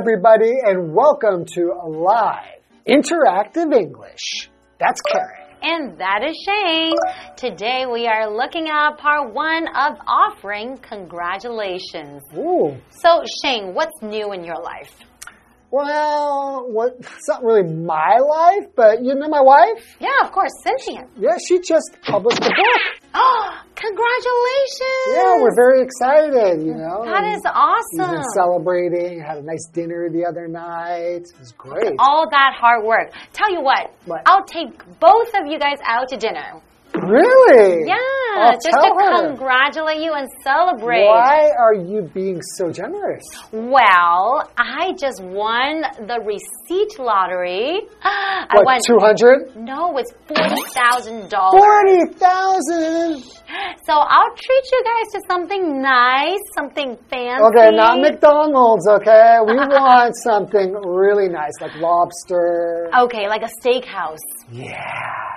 everybody, and welcome to Live Interactive English. That's Karen. And that is Shane. Today we are looking at part one of offering congratulations. Ooh. So, Shane, what's new in your life? Well, what? It's not really my life, but you know my wife. Yeah, of course, Cynthia. Yeah, she just published a book. Oh, congratulations! Yeah, we're very excited. You know, that is and is We've awesome. been celebrating. Had a nice dinner the other night. It was great. All that hard work. Tell you what, What? I'll take both of you guys out to dinner. Really? Yeah, I'll just to her. congratulate you and celebrate. Why are you being so generous? Well, I just won the receipt lottery. I What, won. two hundred? No, it's forty thousand dollars. Forty thousand. So I'll treat you guys to something nice, something fancy. Okay, not McDonald's. Okay, we want something really nice, like lobster. Okay, like a steakhouse. Yeah.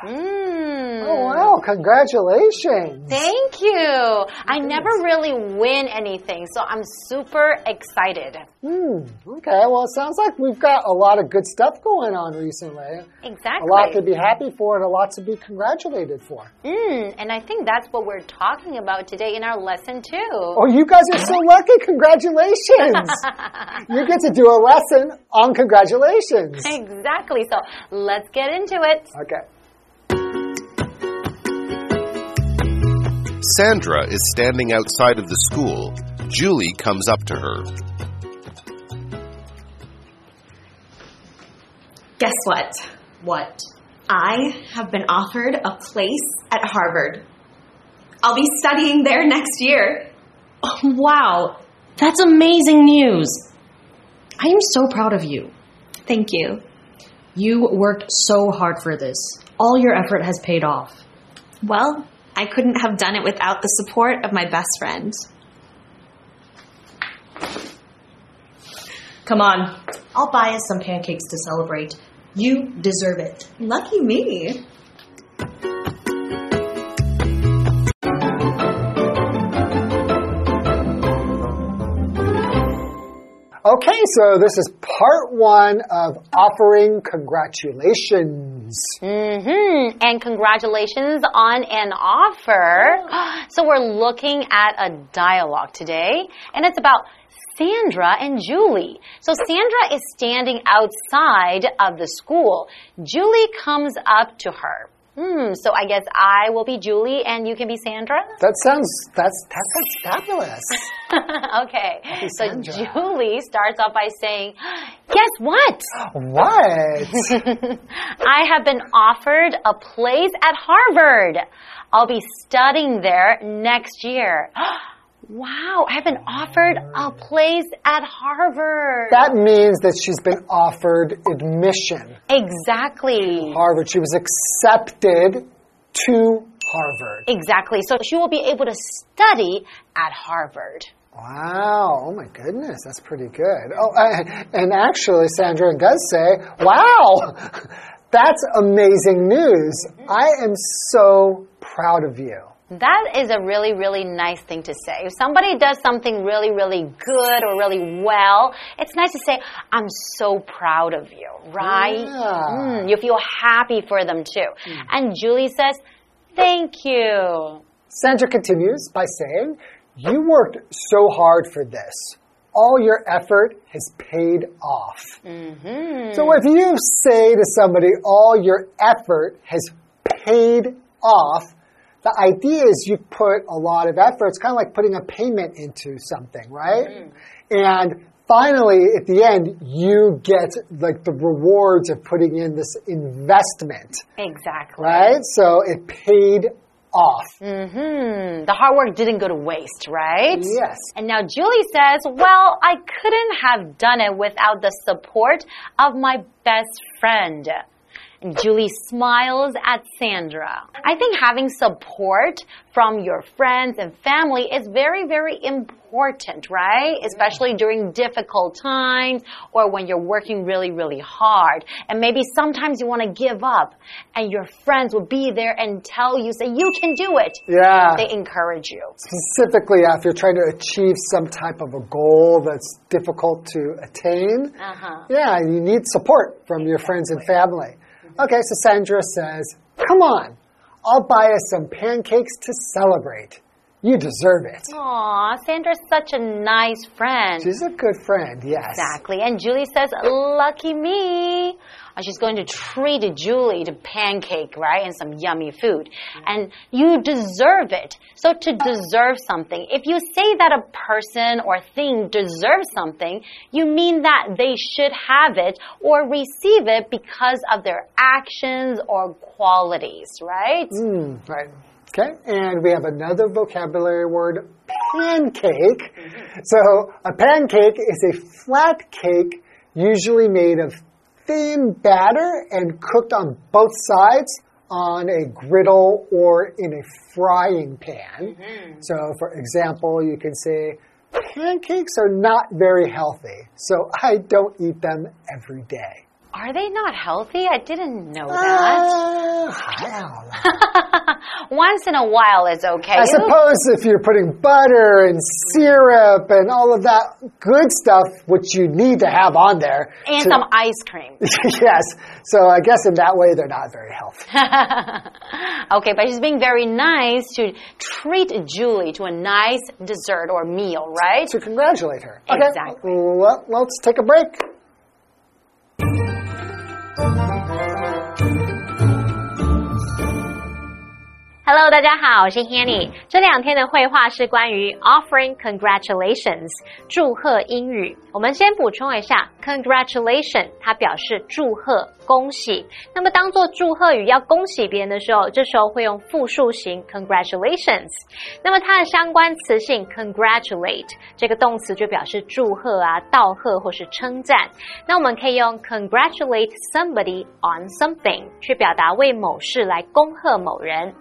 Mmm. Oh wow! Congratulations. Thank you. I never really win anything, so I'm super excited. Hmm. Okay. Well, it sounds like we've got a lot of good stuff going on recently. Exactly. A lot to be happy for, and a lot to be congratulated for. Mm, and I think that's what we're talking about today in our lesson too. Oh, you guys are so lucky! Congratulations. you get to do a lesson on congratulations. Exactly. So let's get into it. Okay. Sandra is standing outside of the school. Julie comes up to her. Guess what? What? I have been offered a place at Harvard. I'll be studying there next year. Oh, wow, that's amazing news. I am so proud of you. Thank you. You worked so hard for this. All your effort has paid off. Well, I couldn't have done it without the support of my best friend. Come on, I'll buy us some pancakes to celebrate. You deserve it. Lucky me. Okay, so this is part one of offering congratulations. Mm-hmm. And congratulations on an offer. So we're looking at a dialogue today, and it's about Sandra and Julie. So Sandra is standing outside of the school. Julie comes up to her. Hmm, so I guess I will be Julie and you can be Sandra? That sounds that's that sounds fabulous. okay. So Sandra. Julie starts off by saying, Guess what? what? I have been offered a place at Harvard. I'll be studying there next year. wow, I have been offered a place at Harvard. That means that she's been offered admission. exactly. Harvard. She was accepted to Harvard. Exactly. So she will be able to study at Harvard. Wow. Oh my goodness. That's pretty good. Oh, I, and actually, Sandra does say, wow, that's amazing news. I am so proud of you. That is a really, really nice thing to say. If somebody does something really, really good or really well, it's nice to say, I'm so proud of you, right? Yeah. Mm, you feel happy for them too. And Julie says, Thank you. Sandra continues by saying, You worked so hard for this. All your effort has paid off. Mm-hmm. So if you say to somebody, All your effort has paid off, the idea is you put a lot of effort. It's kind of like putting a payment into something, right? And finally, at the end, you get like the rewards of putting in this investment, Exactly. right? So it paid off. Mm-hmm. The hard work didn't go to waste, right? Yes. And now Julie says, Well, I couldn't have done it without the support of my best friend. Julie smiles at Sandra. I think having support from your friends and family is very, very important, right? Especially during difficult times or when you're working really, really hard. And maybe sometimes you want to give up and your friends will be there and tell you, say, you can do it. Yeah. They encourage you. Specifically, if you're trying to achieve some type of a goal that's difficult to attain, Uh-huh. yeah, you need support from your friends and family. Okay, so Sandra says, Come on, I'll buy us some pancakes to celebrate. You deserve it. Aw, Sandra's such a nice friend. She's a good friend, yes. Exactly. And Julie says, Lucky me. Uh, She's going to treat Julie to pancake, right? And some yummy food. And you deserve it. So to deserve something, if you say that a person or thing deserves something, you mean that they should have it or receive it because of their actions or qualities, right? Mm, right. Okay, and we have another vocabulary word, pancake. So a pancake is a flat cake usually made of thin batter and cooked on both sides on a griddle or in a frying pan. Mm-hmm. So for example, you can say, pancakes are not very healthy, so I don't eat them every day. Are they not healthy? I didn't know that. Uh, don't know. Once in a while is okay. I suppose if you're putting butter and syrup and all of that good stuff, which you need to have on there. and to- some ice cream. yes. So I guess in that way, they're not very healthy. okay, but she's being very nice to treat Julie to a nice dessert or meal, right? to congratulate her. Okay. Exactly. Well, let's take a break. Hello，大家好，我是 Hanny。这两天的绘画是关于 offering congratulations，祝贺英语。我们先补充一下，congratulation 它表示祝贺、恭喜。那么当做祝贺语要恭喜别人的时候，这时候会用复数型 congratulations。那么它的相关词性 congratulate 这个动词就表示祝贺啊、道贺或是称赞。那我们可以用 congratulate somebody on something 去表达为某事来恭贺某人。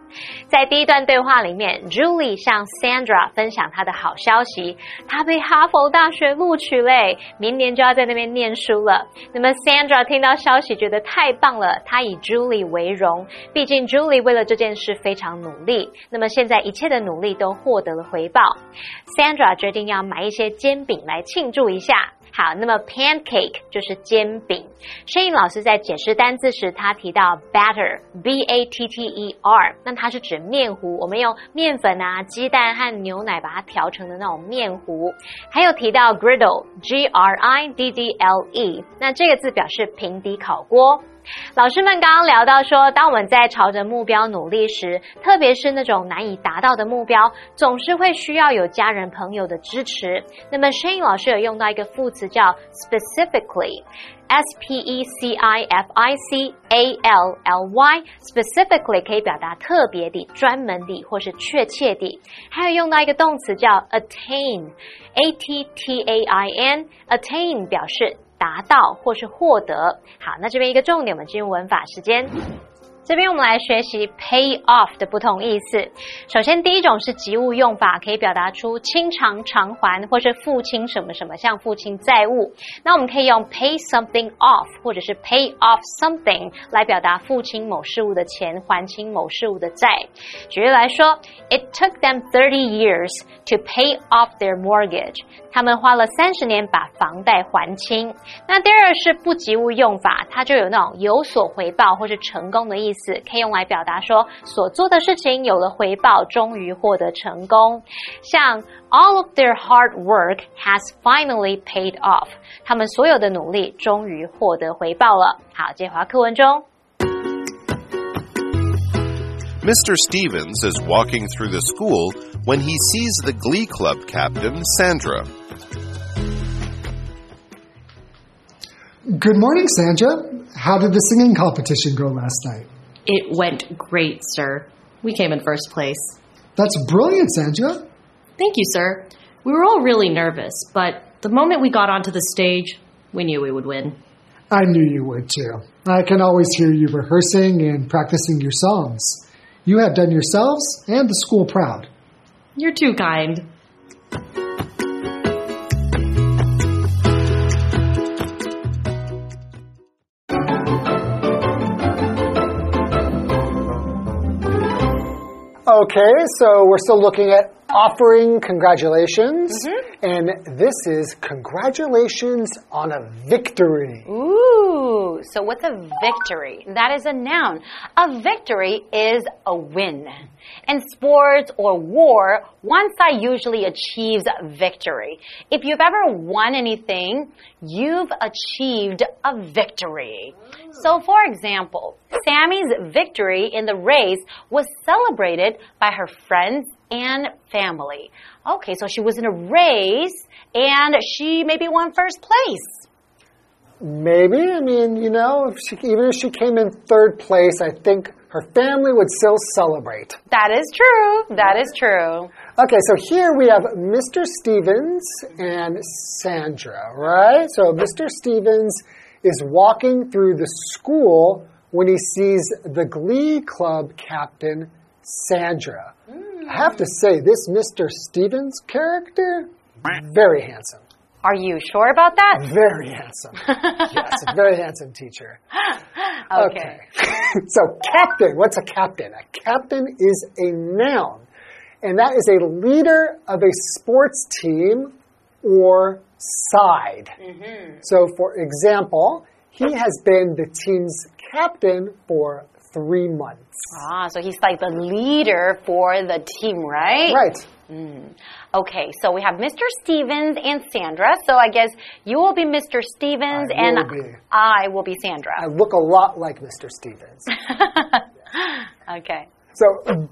在第一段对话里面，Julie 向 Sandra 分享她的好消息，她被哈佛大学录取嘞，明年就要在那边念书了。那么 Sandra 听到消息觉得太棒了，她以 Julie 为荣，毕竟 Julie 为了这件事非常努力。那么现在一切的努力都获得了回报，Sandra 决定要买一些煎饼来庆祝一下。好，那么 pancake 就是煎饼。声音老师在解释单字时，他提到 batter，b a t t e r，那它是指面糊，我们用面粉啊、鸡蛋和牛奶把它调成的那种面糊。还有提到 griddle，g r i d d l e，那这个字表示平底烤锅。老师们刚刚聊到说，当我们在朝着目标努力时，特别是那种难以达到的目标，总是会需要有家人朋友的支持。那么 Shane 老师有用到一个副词叫 specifically。S P E C I F I C A L L Y，specifically 可以表达特别的、专门的或是确切的。还有用到一个动词叫 attain，A T T A I N，attain 表示达到或是获得。好，那这边一个重点，我们进入文法时间。这边我们来学习 pay off 的不同意思。首先，第一种是及物用法，可以表达出清偿、偿还或是付清什么什么，像付清债务。那我们可以用 pay something off 或者是 pay off something 来表达付清某事物的钱，还清某事物的债。举例来说，It took them thirty years to pay off their mortgage。他们花了三十年把房贷还清。那第二是不及物用法，它就有那种有所回报或是成功的意，可以用来表达说所做的事情有了回报，终于获得成功。像 All of their hard work has finally paid off，他们所有的努力终于获得回报了。好，接回到课文中。 Mr. Stevens is walking through the school when he sees the Glee Club captain, Sandra. Good morning, Sandra. How did the singing competition go last night? It went great, sir. We came in first place. That's brilliant, Sandra. Thank you, sir. We were all really nervous, but the moment we got onto the stage, we knew we would win. I knew you would too. I can always hear you rehearsing and practicing your songs. You have done yourselves and the school proud. You're too kind. Okay, so we're still looking at offering congratulations. Mm-hmm. And this is congratulations on a victory. Ooh, so what's a victory? That is a noun. A victory is a win. In sports or war, one side usually achieves victory. If you've ever won anything, you've achieved a victory. So, for example, Sammy's victory in the race was celebrated by her friends and family. Okay, so she was in a race and she maybe won first place. Maybe, I mean, you know, if she, even if she came in third place, I think her family would still celebrate. That is true. That is true. Okay, so here we have Mr. Stevens and Sandra, right? So Mr. Stevens is walking through the school when he sees the Glee Club captain, Sandra. I have to say, this Mr. Stevens character, very handsome. Are you sure about that? Very handsome. yes, very handsome teacher. Okay. so, captain, what's a captain? A captain is a noun, and that is a leader of a sports team or side. Mm-hmm. So, for example, he has been the team's captain for three months. Ah, so he's like the leader for the team, right? Right. Okay, so we have Mr. Stevens and Sandra. So I guess you will be Mr. Stevens I and be. I will be Sandra. I look a lot like Mr. Stevens. okay. So,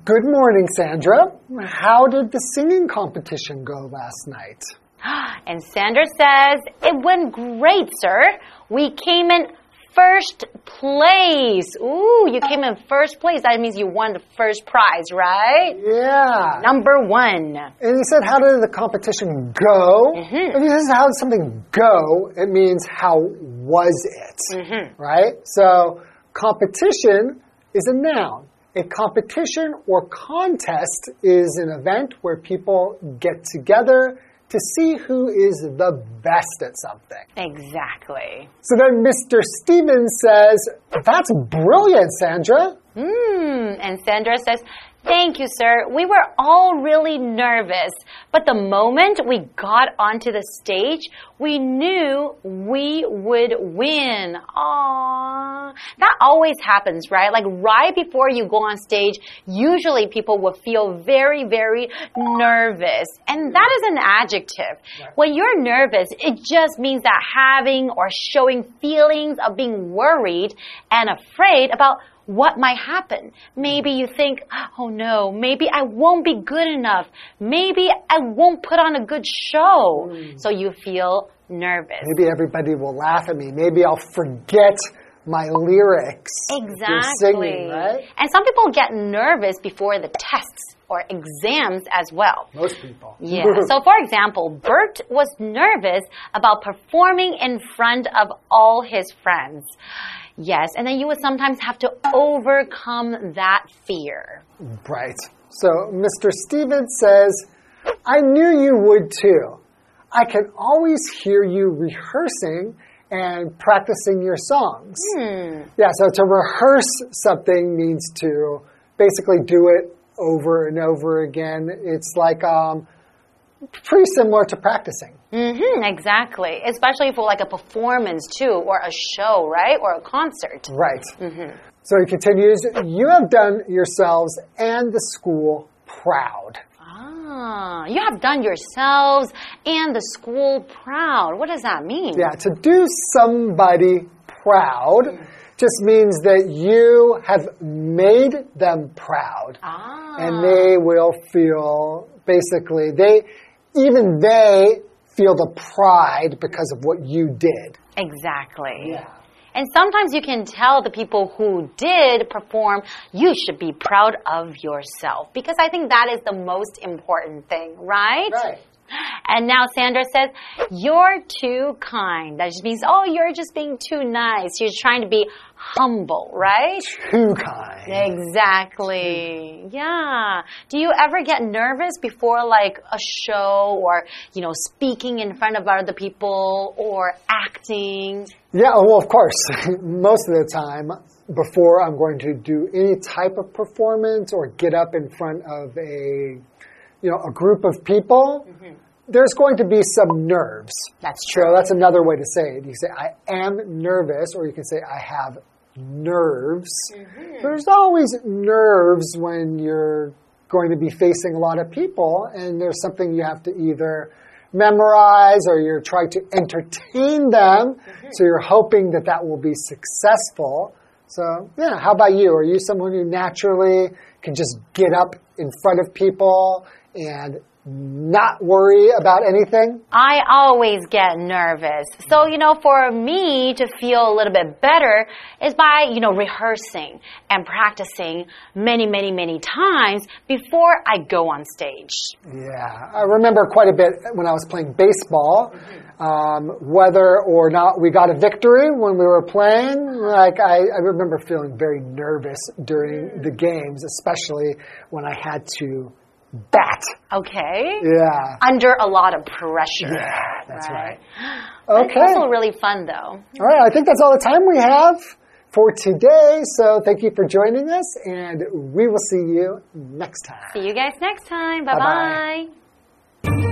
good morning, Sandra. How did the singing competition go last night? And Sandra says, It went great, sir. We came in first place. Ooh, you came in first place. That means you won the first prize, right? Yeah. Number one. And he said, How did the competition go? Mm-hmm. If he says, How did something go? It means, How was it? Mm-hmm. Right? So, competition is a noun. A competition or contest is an event where people get together to see who is the best at something. Exactly. So then Mr. Stevens says, That's brilliant, Sandra. Hmm. And Sandra says, Thank you, sir. We were all really nervous, but the moment we got onto the stage, we knew we would win. Aww. That always happens, right? Like right before you go on stage, usually people will feel very, very nervous. And that is an adjective. When you're nervous, it just means that having or showing feelings of being worried and afraid about what might happen. Maybe you think, oh no, maybe I won't be good enough. Maybe I won't put on a good show. Mm. So you feel nervous. Maybe everybody will laugh at me. Maybe I'll forget my lyrics. Exactly. Singing, right? And some people get nervous before the tests or exams as well. Most people. Yeah. So, for example, Bert was nervous about performing in front of all his friends. Yes, and then you would sometimes have to overcome that fear. Right. So Mr. Stevens says, I knew you would too. I can always hear you rehearsing and practicing your songs. Yeah, so to rehearse something means to basically do it over and over again. It's like um, pretty similar to practicing. Hmm exactly. Especially for like a performance too, or a show, right? Or a concert. Right. So he continues, You have done yourselves and the school proud. Ah, you have done yourselves and the school proud. What does that mean? Yeah, to do somebody proud just means that you have made them proud. Ah. And they will feel basically, they, even they feel the pride because of what you did. Exactly. Yeah. And sometimes you can tell the people who did perform, you should be proud of yourself. Because I think that is the most important thing, right? Right. And now Sandra says, You're too kind. That just means, oh, you're just being too nice. You're trying to be humble, right? Too kind. Exactly. Yeah. Do you ever get nervous before like a show or, you know, speaking in front of other people or acting? Yeah, well, of course. Most of the time, before I'm going to do any type of performance or get up in front of a, you know, a group of people, mm-hmm. there's going to be some nerves. That's So that's another way to say it. You say, I am nervous, or you can say, I have nerves. Mm-hmm. There's always nerves when you're going to be facing a lot of people, and there's something you have to either memorize or you're trying to entertain them. Mm-hmm. So you're hoping that that will be successful. So, yeah, how about you? Are you someone who naturally can just get up in front of people and not worry about anything? I always get nervous. So, you know, for me to feel a little bit better is by, you know, rehearsing and practicing many, many, many times before I go on stage. Yeah, I remember quite a bit when I was playing baseball. Um, whether or not we got a victory when we were playing, like I, I remember feeling very nervous during the games, especially when I had to bat. Okay? Yeah, Under a lot of pressure. yeah, that's right. It's Okay, also all really fun though. All right. I think that's all the time we have for today. So thank you for joining us, and we will see you next time. See you guys next time. Bye bye. Bye-bye.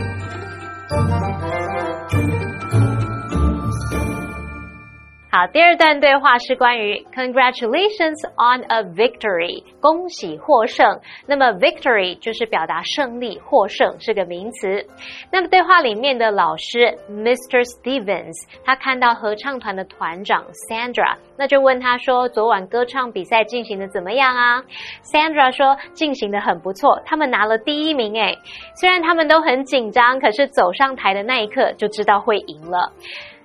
好，第二段对话是关于 congratulations on a victory，恭喜获胜。那么 victory 就是表达胜利、获胜是个名词。那么对话里面的老师 Mr. Stevens，他看到合唱团的团长 Sandra，那就问他说：“昨晚歌唱比赛进行的怎么样啊？”Sandra 说：“进行的很不错，他们拿了第一名。诶，虽然他们都很紧张，可是走上台的那一刻就知道会赢了。”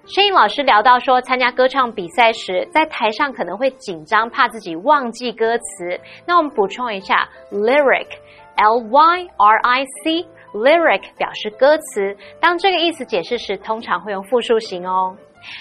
声音老师聊到说，参加歌唱比赛时，在台上可能会紧张，怕自己忘记歌词。那我们补充一下，lyric，l y r i c，lyric 表示歌词。当这个意思解释时，通常会用复数形哦。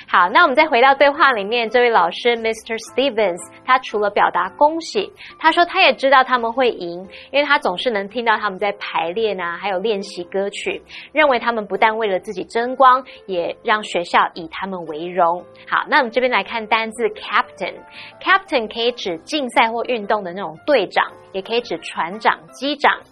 好，那我们再回到对话里面，这位老师 Mr. Stevens，他除了表达恭喜，他说他也知道他们会赢，因为他总是能听到他们在排练啊，还有练习歌曲，认为他们不但为了自己争光，也让学校以他们为荣。好，那我们这边来看单字 captain，captain 可以指竞赛或运动的那种队长，也可以指船长、机长，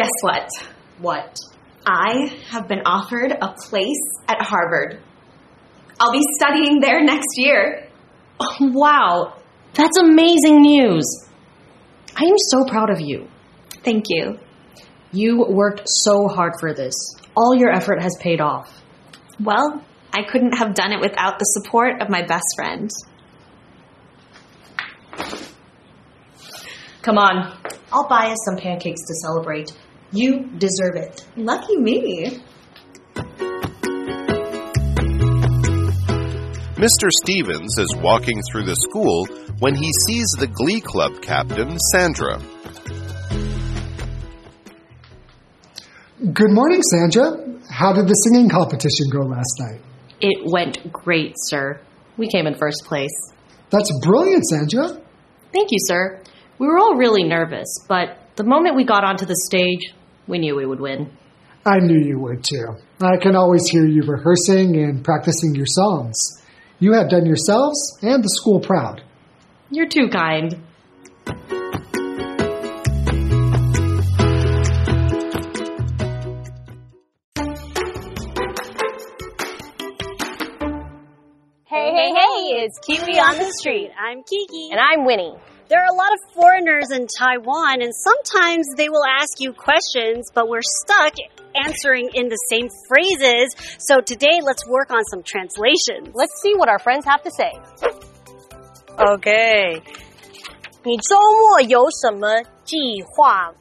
Guess what? What? I have been offered a place at Harvard. I'll be studying there next year. Oh, wow, that's amazing news. I am so proud of you. Thank you. You worked so hard for this. All your effort has paid off. Well, I couldn't have done it without the support of my best friend. Come on, I'll buy us some pancakes to celebrate. You deserve it. Lucky me. Mr. Stevens is walking through the school when he sees the Glee Club captain, Sandra. Good morning, Sandra. How did the singing competition go last night? It went great, sir. We came in first place. That's brilliant, Sandra. Thank you, sir. We were all really nervous, but the moment we got onto the stage, we knew we would win. I knew you would too. I can always hear you rehearsing and practicing your songs. You have done yourselves and the school proud. You're too kind. Hey, hey, hey, it's Kiwi on the street. I'm Kiki. And I'm Winnie There are a lot of foreigners in Taiwan, and sometimes they will ask you questions, but we're stuck answering in the same phrases. So today, let's work on some translations. Let's see what our friends have to say. OK，你周末有什么计划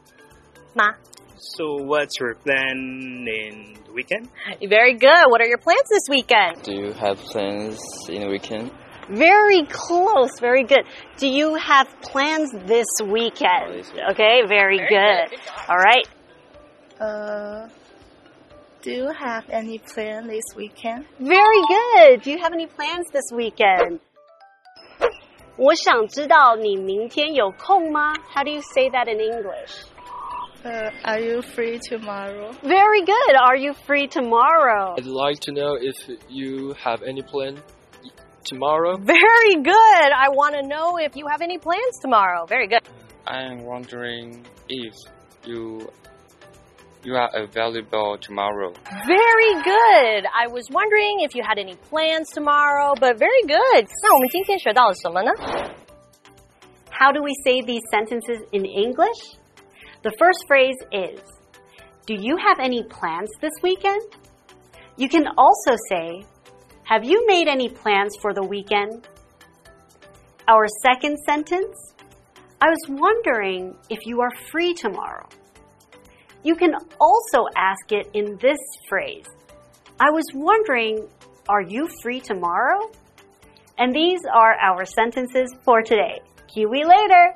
吗 So, what's your plan in the weekend? Very good. What are your plans this weekend? Do you have plans in the weekend? Very close, very good. Do you have plans this weekend? Okay, very, good. All right. Uh, do you have any plan this weekend? Very good. Do you have any plans this weekend? 我想知道你明天有空吗? How do you say that in English? Uh, are you free tomorrow? Very good. Are you free tomorrow? I'd like to know if you have any plan tomorrow. Very good. I want to know if you have any plans tomorrow. Very good. I'm wondering if you you are available tomorrow. Very good. I was wondering if you had any plans tomorrow, but very good. 那我们今天学到了什么呢? How do we say these sentences in English? The first phrase is Do you have any plans this weekend? You can also say have you made any plans for the weekend? Our second sentence I was wondering if you are free tomorrow. You can also ask it in this phrase I was wondering, are you free tomorrow? And these are our sentences for today. Kiwi later!